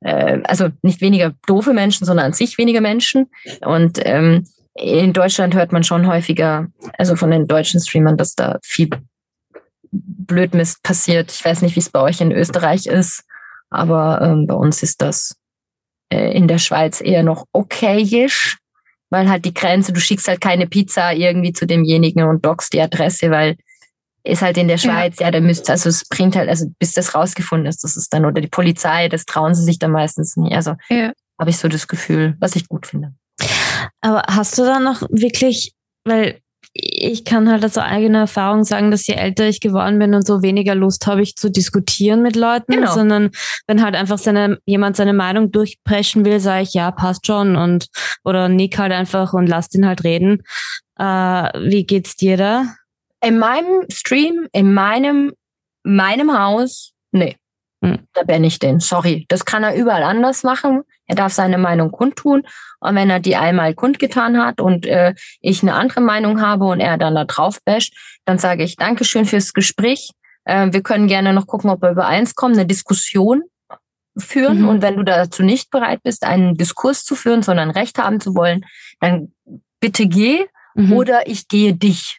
äh, also nicht weniger doofe Menschen, sondern an sich weniger Menschen und ähm, in Deutschland hört man schon häufiger, also von den deutschen Streamern, dass da viel Blödmist passiert. Ich weiß nicht, wie es bei euch in Österreich ist, aber ähm, bei uns ist das äh, in der Schweiz eher noch okayisch, weil halt die Grenze, du schickst halt keine Pizza irgendwie zu demjenigen und dockst die Adresse, weil ist halt in der Schweiz, ja, ja da müsst, also es bringt halt, also bis das rausgefunden ist, das ist dann, oder die Polizei, das trauen sie sich dann meistens nie. Also ja. habe ich so das Gefühl, was ich gut finde. Aber hast du da noch wirklich, weil ich kann halt aus eigener Erfahrung sagen, dass je älter ich geworden bin und so weniger Lust habe ich zu diskutieren mit Leuten, genau. sondern wenn halt einfach seine, jemand seine Meinung durchpreschen will, sage ich, ja, passt schon und oder nick halt einfach und lass ihn halt reden. Äh, wie geht's dir da? In meinem Stream, in meinem, meinem Haus, nee. Hm. Da bin ich den. Sorry. Das kann er überall anders machen. Er darf seine Meinung kundtun. Und wenn er die einmal kundgetan hat und äh, ich eine andere Meinung habe und er dann da drauf basht, dann sage ich Dankeschön fürs Gespräch. Äh, wir können gerne noch gucken, ob wir übereins kommen, eine Diskussion führen. Mhm. Und wenn du dazu nicht bereit bist, einen Diskurs zu führen, sondern Recht haben zu wollen, dann bitte geh mhm. oder ich gehe dich.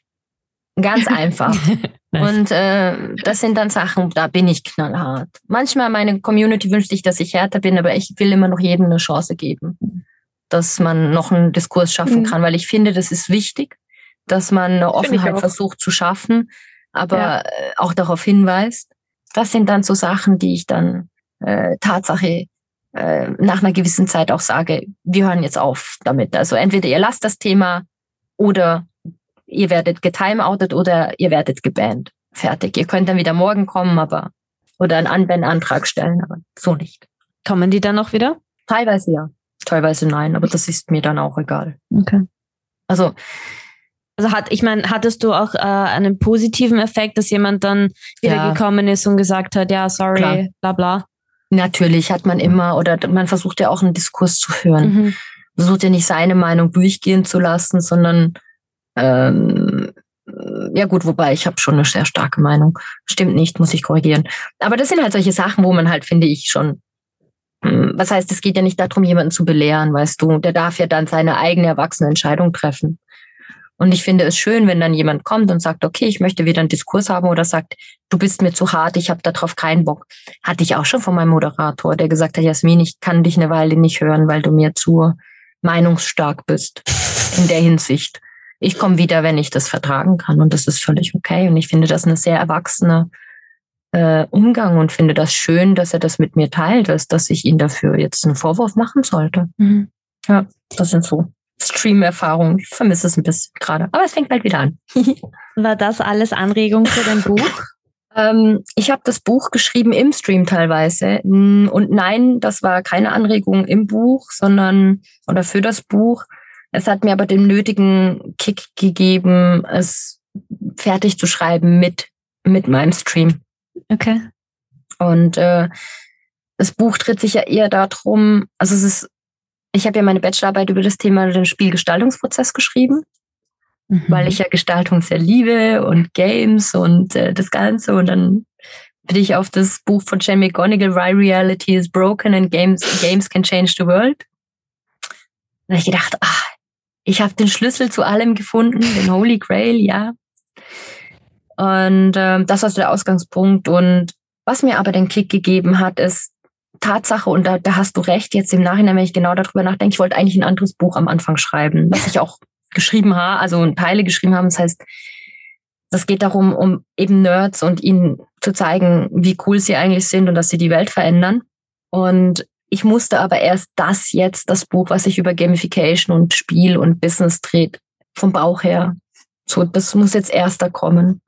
Ganz einfach. (laughs) Nice. Und äh, das sind dann Sachen, da bin ich knallhart. Manchmal meine Community wünscht sich, dass ich härter bin, aber ich will immer noch jedem eine Chance geben, dass man noch einen Diskurs schaffen mhm. kann, weil ich finde, das ist wichtig, dass man eine Offenheit versucht zu schaffen, aber ja. Äh, auch darauf hinweist. Das sind dann so Sachen, die ich dann äh, Tatsache äh, nach einer gewissen Zeit auch sage, wir hören jetzt auf damit. Also entweder ihr lasst das Thema oder ihr werdet getimeoutet oder ihr werdet gebannt. Fertig. Ihr könnt dann wieder morgen kommen, aber oder einen Anwendantrag stellen, aber so nicht. Kommen die dann noch wieder? Teilweise ja, teilweise nein, aber das ist mir dann auch egal. Okay. Also also hat, ich meine, hattest du auch äh, einen positiven Effekt, dass jemand dann wieder ja. gekommen ist und gesagt hat, ja, sorry, Klar. bla bla? Natürlich hat man immer, oder man versucht ja auch einen Diskurs zu hören. Mhm. Versucht ja nicht seine Meinung durchgehen zu lassen, sondern ähm, ja gut, wobei ich habe schon eine sehr starke Meinung. Stimmt nicht, muss ich korrigieren. Aber das sind halt solche Sachen, wo man halt, finde ich, schon. Hm, was heißt, es geht ja nicht darum, jemanden zu belehren, weißt du. Der darf ja dann seine eigene erwachsene Entscheidung treffen. Und ich finde es schön, wenn dann jemand kommt und sagt, okay, ich möchte wieder einen Diskurs haben oder sagt, du bist mir zu hart, ich habe darauf keinen Bock. Hatte ich auch schon von meinem Moderator, der gesagt hat, Jasmin, ich kann dich eine Weile nicht hören, weil du mir zu meinungsstark bist in der Hinsicht ich komme wieder, wenn ich das vertragen kann. Und das ist völlig okay. Und ich finde das eine sehr erwachsene äh, Umgang und finde das schön, dass er das mit mir teilt, als dass ich ihn dafür jetzt einen Vorwurf machen sollte. Mhm. Ja, das sind so Stream-Erfahrungen. Ich vermisse es ein bisschen gerade. Aber es fängt bald wieder an. (laughs) War das alles Anregung für dein Buch? (laughs) Ähm, ich habe das Buch geschrieben im Stream teilweise. Und nein, das war keine Anregung im Buch, sondern oder für das Buch, es hat mir aber den nötigen Kick gegeben, es fertig zu schreiben mit, mit meinem Stream. Okay. Und äh, das Buch dreht sich ja eher darum, also es ist, ich habe ja meine Bachelorarbeit über das Thema den Spielgestaltungsprozess geschrieben, mhm. weil ich ja Gestaltung sehr liebe und Games und äh, das Ganze. Und dann bin ich auf das Buch von Jamie McGonigal, Why Reality is Broken and Games, Games Can Change the World. Da habe ich gedacht, ah, ich habe den Schlüssel zu allem gefunden, den Holy Grail, ja. Und ähm, das war so der Ausgangspunkt. Und was mir aber den Kick gegeben hat, ist Tatsache, und da, da hast du recht, jetzt im Nachhinein, wenn ich genau darüber nachdenke, ich wollte eigentlich ein anderes Buch am Anfang schreiben, was ich auch geschrieben habe, also Teile geschrieben haben. Das heißt, das geht darum, um eben Nerds und ihnen zu zeigen, wie cool sie eigentlich sind und dass sie die Welt verändern. Und ich musste aber erst das jetzt, das Buch, was sich über Gamification und Spiel und Business dreht, vom Bauch her. So, das muss jetzt erster kommen.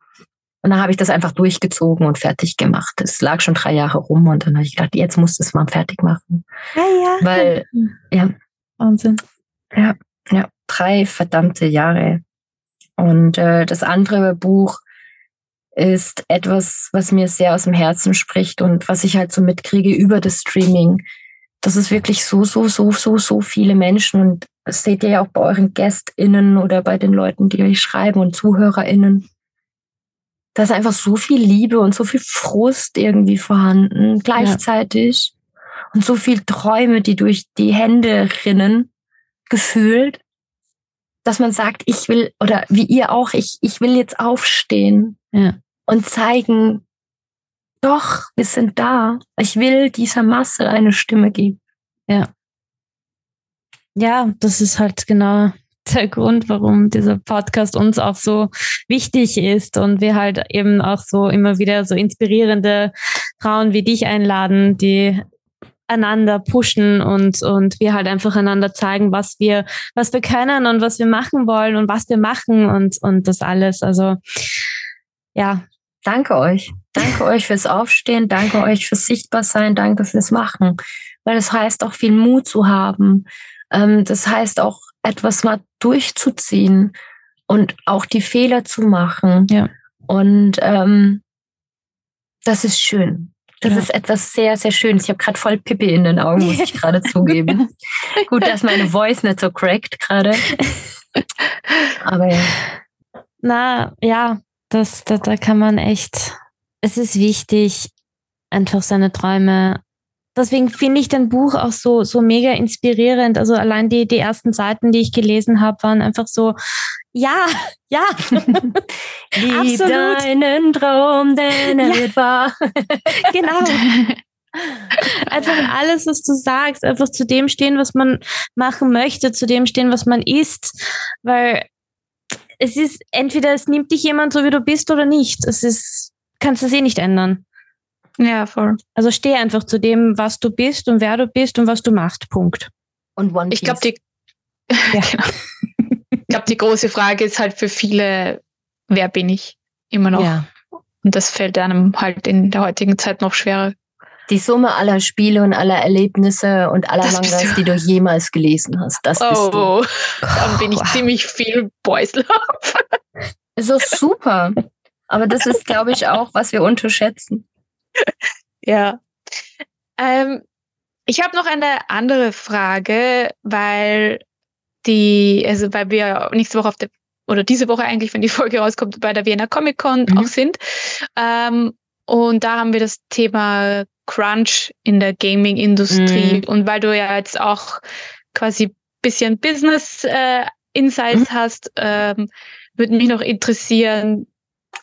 Und dann habe ich das einfach durchgezogen und fertig gemacht. Es lag schon drei Jahre rum und dann habe ich gedacht, jetzt muss es mal fertig machen. Ja, ja. Weil, ja. Wahnsinn. Ja, ja, drei verdammte Jahre. Und äh, das andere Buch ist etwas, was mir sehr aus dem Herzen spricht und was ich halt so mitkriege über das Streaming das ist wirklich so, so, so, so, so viele Menschen und das seht ihr ja auch bei euren GästInnen oder bei den Leuten, die euch schreiben und ZuhörerInnen. Da ist einfach so viel Liebe und so viel Frust irgendwie vorhanden gleichzeitig ja. und so viel Träume, die durch die Hände rinnen, gefühlt, dass man sagt, ich will, oder wie ihr auch, ich, ich will jetzt aufstehen ja. und zeigen, doch, wir sind da. Ich will dieser Masse eine Stimme geben. Ja. Ja, das ist halt genau der Grund, warum dieser Podcast uns auch so wichtig ist und wir halt eben auch so immer wieder so inspirierende Frauen wie dich einladen, die einander pushen und, und wir halt einfach einander zeigen, was wir, was wir können und was wir machen wollen und was wir machen und, und das alles. Also, ja. Danke euch. Danke euch fürs Aufstehen, danke euch fürs Sichtbarsein, danke fürs Machen. Weil das heißt auch viel Mut zu haben. Ähm, das heißt auch etwas mal durchzuziehen und auch die Fehler zu machen. Ja. Und ähm, das ist schön. Das ja. ist etwas sehr, sehr Schönes. Ich habe gerade voll Pippi in den Augen, muss ich gerade (laughs) zugeben. Gut, dass meine Voice nicht so cracked gerade. (laughs) Aber ja. Na, ja, das, da, da kann man echt es ist wichtig, einfach seine Träume deswegen finde ich dein Buch auch so, so mega inspirierend. Also allein die, die ersten Seiten, die ich gelesen habe, waren einfach so, ja, ja. (laughs) Lieb deinen Traum, denn er Ja. wird wahr. genau. (laughs) Einfach alles, was du sagst, einfach zu dem stehen, was man machen möchte, zu dem stehen, was man ist. Weil es ist, entweder es nimmt dich jemand so, wie du bist oder nicht. Es ist, kannst du es eh nicht ändern. Ja, voll. Also steh einfach zu dem, was du bist und wer du bist und was du machst. Punkt. Und One Ich glaube, Piece. die, Ja. (laughs) genau. ich glaube, die große Frage ist halt für viele, wer bin ich immer noch? ja. Und das fällt einem halt in der heutigen Zeit noch schwerer. Die Summe aller Spiele und aller Erlebnisse und aller Das Mangas, du. die du jemals gelesen hast. Das bist du. Oh, dann bin ich Wow. ziemlich viel Boys Love. So super. Aber das ist, glaube ich, auch, was wir unterschätzen. (laughs) Ja. Ähm, ich habe noch eine andere Frage, weil die, also weil wir nächste Woche auf der oder diese Woche eigentlich, wenn die Folge rauskommt, bei der Vienna Comic Con Mhm. auch sind. Ähm, und da haben wir das Thema Crunch in der Gaming-Industrie. Mhm. Und weil du ja jetzt auch quasi bisschen Business äh, Insights Mhm. hast, ähm, würde mich noch interessieren,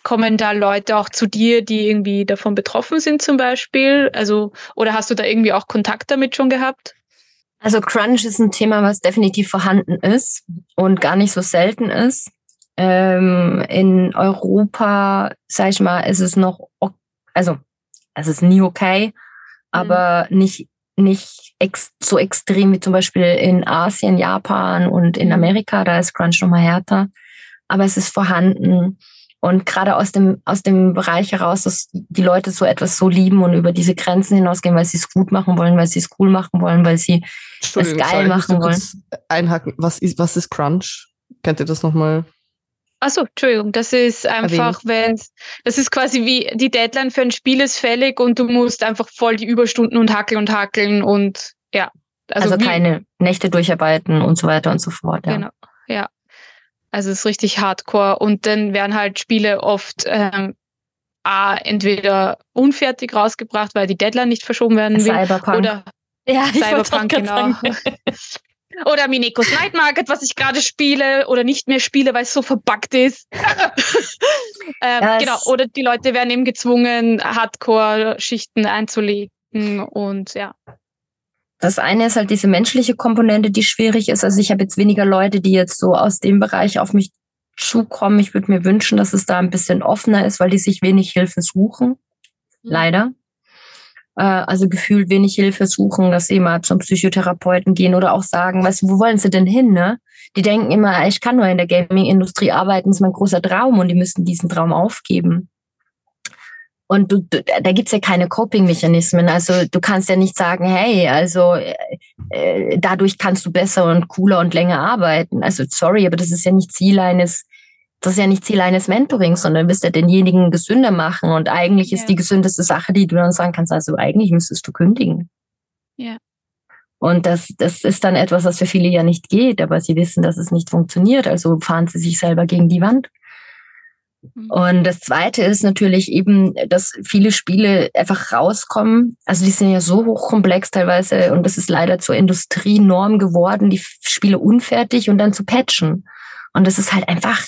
kommen da Leute auch zu dir, die irgendwie davon betroffen sind zum Beispiel? Also, oder hast du da irgendwie auch Kontakt damit schon gehabt? Also Crunch ist ein Thema, was definitiv vorhanden ist und gar nicht so selten ist. Ähm, in Europa, sag ich mal, ist es noch, also es ist nie okay, aber nicht nicht ex so extrem wie zum Beispiel in Asien, Japan und in Mhm. Amerika. Da ist Crunch noch mal härter, aber es ist vorhanden. Und gerade aus dem, aus dem Bereich heraus, dass die Leute so etwas so lieben und über diese Grenzen hinausgehen, weil sie es gut machen wollen, weil sie es cool machen wollen, weil sie Entschuldigung, geil sorry, machen kurz einhaken. Was ist, was ist Crunch? Kennt ihr das nochmal? Achso, Entschuldigung, das ist einfach, wenn das ist quasi wie die Deadline für ein Spiel ist fällig und du musst einfach voll die Überstunden und hackeln und hackeln und ja. Also, wie- keine Nächte durcharbeiten und so weiter und so fort. Ja. Genau, ja. Also es ist richtig hardcore. Und dann werden halt Spiele oft ähm, A, entweder unfertig rausgebracht, weil die Deadline nicht verschoben werden will. Cyberpunk. Oder Ja, Cyberpunk, genau. (laughs) Oder Minekos Night Market, was ich gerade spiele oder nicht mehr spiele, weil es so verbuggt ist. (laughs) ähm, genau. Oder die Leute werden eben gezwungen, Hardcore-Schichten einzulegen und ja. Das eine ist halt diese menschliche Komponente, die schwierig ist. Also ich habe jetzt weniger Leute, die jetzt so aus dem Bereich auf mich zukommen. Ich würde mir wünschen, dass es da ein bisschen offener ist, weil die sich wenig Hilfe suchen. Leider. Äh, Also gefühlt wenig Hilfe suchen, dass sie mal zum Psychotherapeuten gehen oder auch sagen, weißt du, wo wollen sie denn hin, ne? Die denken immer, ich kann nur in der Gaming-Industrie arbeiten, ist mein großer Traum und die müssten diesen Traum aufgeben. Und du, du, da gibt's ja keine Coping-Mechanismen. Also du kannst ja nicht sagen, hey, also äh, äh, dadurch kannst du besser und cooler und länger arbeiten. Also sorry, aber das ist ja nicht Ziel eines, das ist ja nicht Ziel eines Mentorings, sondern du wirst ja denjenigen gesünder machen. Und eigentlich ist Ja. die gesündeste Sache, die du dann sagen kannst, also eigentlich müsstest du kündigen. Ja. Und das, das ist dann etwas, was für viele ja nicht geht, aber sie wissen, dass es nicht funktioniert. Also fahren sie sich selber gegen die Wand. Mhm. Und das Zweite ist natürlich eben, dass viele Spiele einfach rauskommen. Also die sind ja so hochkomplex teilweise und das ist leider zur Industrienorm geworden, die Spiele unfertig und dann zu patchen. Und das ist halt einfach,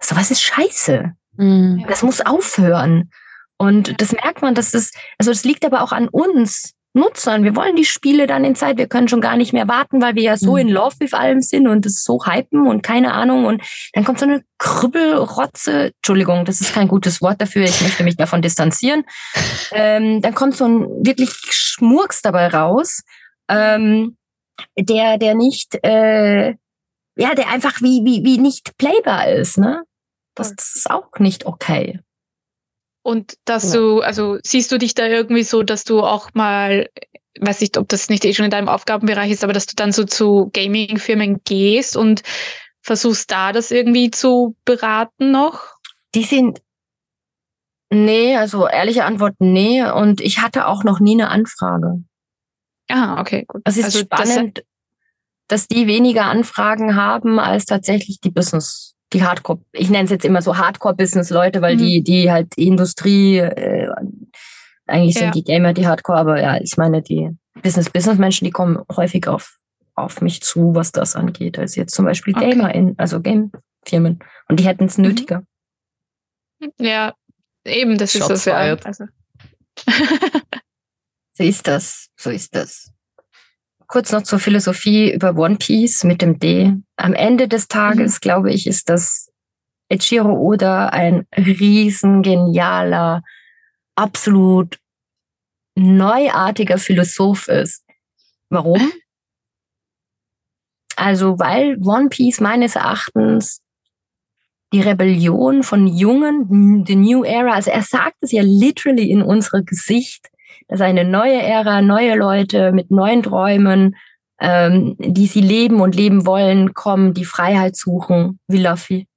sowas ist scheiße. Mhm. Das muss aufhören. Und das merkt man, dass das, also das liegt aber auch an uns Nutzern. Wir wollen die Spiele dann in Zeit. Wir können schon gar nicht mehr warten, weil wir ja so Mhm. in Love with allem sind und es so hypen und keine Ahnung. Und dann kommt so eine Krüppelrotze. Entschuldigung, das ist kein gutes Wort dafür. Ich möchte mich davon distanzieren. (laughs) Ähm, dann kommt so ein wirklich Schmurks dabei raus, ähm, der, der nicht, äh, ja, der einfach wie, wie, wie nicht playbar ist, ne? Das, das ist auch nicht okay. Und dass Ja. du, also siehst du dich da irgendwie so, dass du auch mal, weiß nicht, ob das nicht eh schon in deinem Aufgabenbereich ist, aber dass du dann so zu Gaming-Firmen gehst und versuchst da das irgendwie zu beraten noch? Die sind, nee, also ehrliche Antwort, nee. Und ich hatte auch noch nie eine Anfrage. Ah, okay, gut. Es ist also das- spannend, dass die weniger Anfragen haben als tatsächlich die Business, die Hardcore, ich nenne es jetzt immer so Hardcore-Business-Leute, weil Mhm. die, die halt Industrie, äh, Eigentlich sind Ja. die Gamer die Hardcore, aber ja, ich meine, die Business-Business-Menschen, die kommen häufig auf, auf mich zu, was das angeht, als jetzt zum Beispiel Okay. Gamer in, also Game-Firmen. Und die hätten es Mhm. nötiger. Ja, eben, das Shots ist das ja. Also. (laughs) So ist das, so ist das. Kurz noch zur Philosophie über One Piece mit dem D. Am Ende des Tages, glaube ich, ist das Echiro Oda ein riesengenialer, absolut neuartiger Philosoph ist. Warum? Also, weil One Piece meines Erachtens die Rebellion von Jungen, the New Era, also er sagt es ja literally in unser Gesicht, dass eine neue Ära, neue Leute mit neuen Träumen, ähm, die sie leben und leben wollen, kommen, die Freiheit suchen, wie Luffy.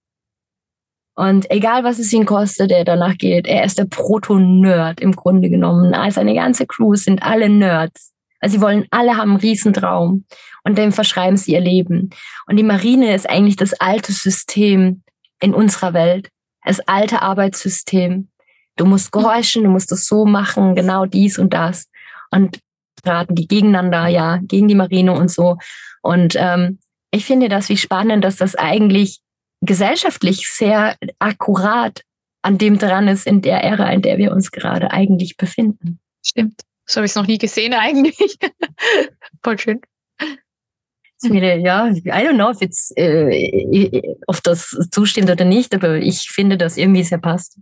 Und egal, was es ihn kostet, er danach geht, er ist der Proto-Nerd im Grunde genommen. Also seine ganze Crew sind alle Nerds. Also sie wollen, alle haben einen Riesentraum und dem verschreiben sie ihr Leben. Und die Marine ist eigentlich das alte System in unserer Welt, das alte Arbeitssystem. Du musst gehorchen, du musst das so machen, genau dies und das. Und raten die gegeneinander, ja, gegen die Marine und so. Und ähm, ich finde das wie spannend, dass das eigentlich gesellschaftlich sehr akkurat an dem dran ist, in der Ära, in der wir uns gerade eigentlich befinden. Stimmt. So habe ich es noch nie gesehen eigentlich. (laughs) Voll schön. Ich finde, ja, I don't know, if it's, äh, ob das zustimmt oder nicht, aber ich finde, dass irgendwie sehr passt.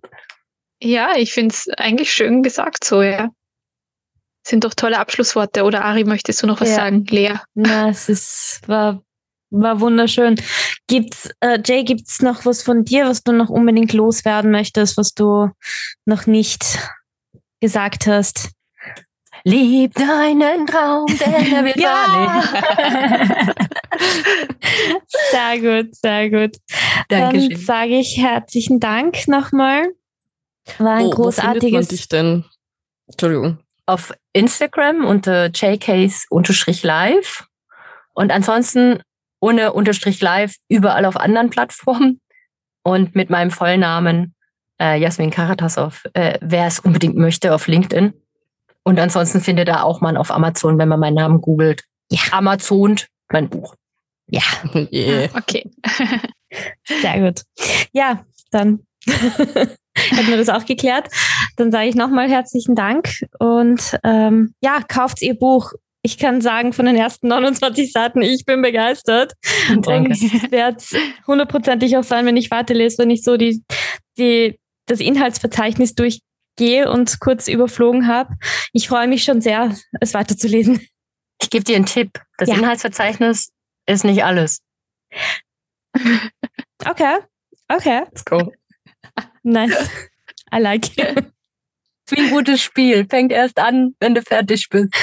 Ja, ich finde es eigentlich schön gesagt so, ja. Sind doch tolle Abschlussworte. Oder Ari, möchtest du noch was Ja. sagen? Lea. Na, es ist, war, war wunderschön. Gibt's, äh, Jay, gibt's noch was von dir, was du noch unbedingt loswerden möchtest, was du noch nicht gesagt hast? Lieb deinen Traum, denn er (laughs) wird wahr. (laughs) sehr gut, sehr gut. Dann Dankeschön. sage ich herzlichen Dank nochmal. War ein Wo- wo findet man großartiges. dich denn? Entschuldigung. Auf Instagram unter jcase-live und ansonsten ohne Unterstrich live überall auf anderen Plattformen und mit meinem Vollnamen äh, Jasmin Karatasov, äh, wer es unbedingt möchte, auf LinkedIn. Und ansonsten findet da auch man auf Amazon, wenn man meinen Namen googelt. Ja. Amazon, mein Buch. Ja, (laughs) Yeah. Okay. (laughs) sehr gut. Ja, dann (laughs) (laughs) hätten wir das auch geklärt. Dann sage ich nochmal herzlichen Dank und ähm, ja, kauft ihr Buch. Ich kann sagen, von den ersten 29 Seiten, ich bin begeistert. Danke. Und werde hundertprozentig auch sein, wenn ich weiterlese, wenn ich so die, die, das Inhaltsverzeichnis durchgehe und kurz überflogen habe. Ich freue mich schon sehr, es weiterzulesen. Ich gebe dir einen Tipp. Das Ja. Inhaltsverzeichnis ist nicht alles. Okay, okay, Let's go. Nice. I like it. Ist wie ein gutes Spiel. Fängt erst an, wenn du fertig bist.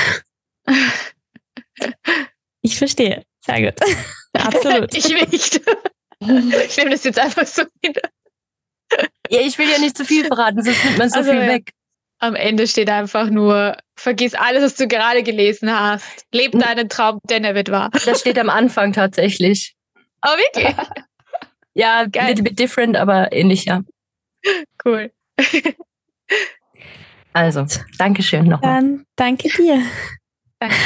Ich verstehe. Sehr gut. Absolut. Ich nicht. Ich nehme das jetzt einfach so hin. Ja, ich will ja nicht zu viel verraten, sonst nimmt man so Also, viel weg. Am Ende steht einfach nur, vergiss alles, was du gerade gelesen hast. Leb deinen Traum, denn er wird wahr. Das steht am Anfang tatsächlich. Oh, wirklich? Ja, a Geil. little bit different, aber ähnlich, ja. (laughs) Cool. Also, Dankeschön nochmal. Dann danke dir. Danke.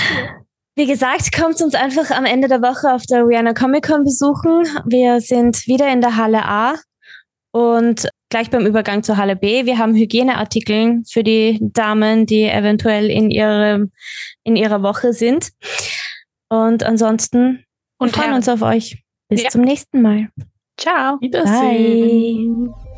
Wie gesagt, kommt uns einfach am Ende der Woche auf der Rihanna Comic Con besuchen. Wir sind wieder in der Halle A und gleich beim Übergang zur Halle B. Wir haben Hygieneartikel für die Damen, die eventuell in, ihrem, in ihrer Woche sind. Und ansonsten wir Und freuen Herren. uns auf euch. Bis Ja. zum nächsten Mal. Ciao. Wiedersehen. Bye.